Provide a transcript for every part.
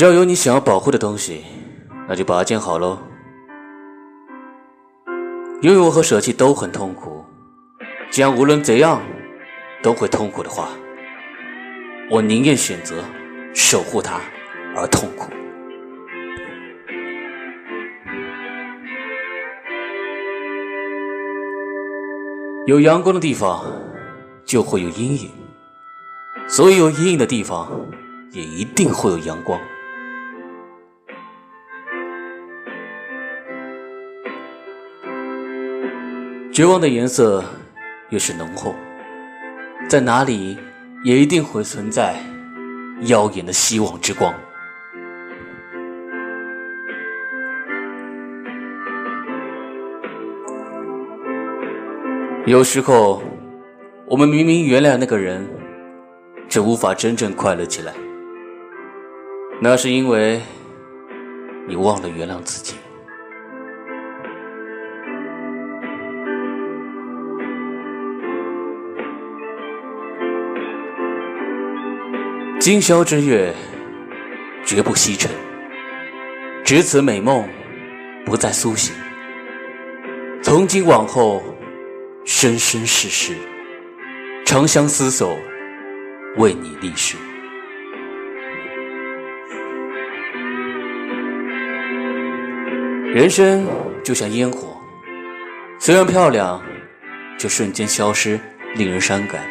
只要有你想要保护的东西，那就把它建好喽。拥有和舍弃都很痛苦，既然无论怎样都会痛苦的话，我宁愿选择守护它而痛苦。有阳光的地方就会有阴影，所以有阴影的地方也一定会有阳光。绝望的颜色越是浓厚，在哪里也一定会存在耀眼的希望之光。有时候，我们明明原谅那个人，却无法真正快乐起来。那是因为你忘了原谅自己。今宵之月，绝不西沉。只此美梦，不再苏醒。从今往后。生生世世，长相厮守，为你立誓。人生就像烟火，虽然漂亮，却瞬间消失，令人伤感。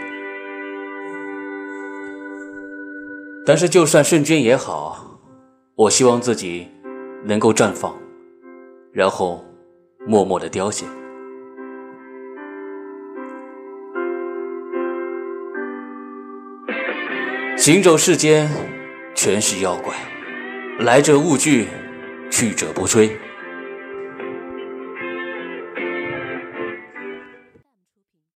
但是，就算瞬间也好，我希望自己能够绽放，然后默默的凋谢。行走世间，全是妖怪，来者勿惧，去者不追。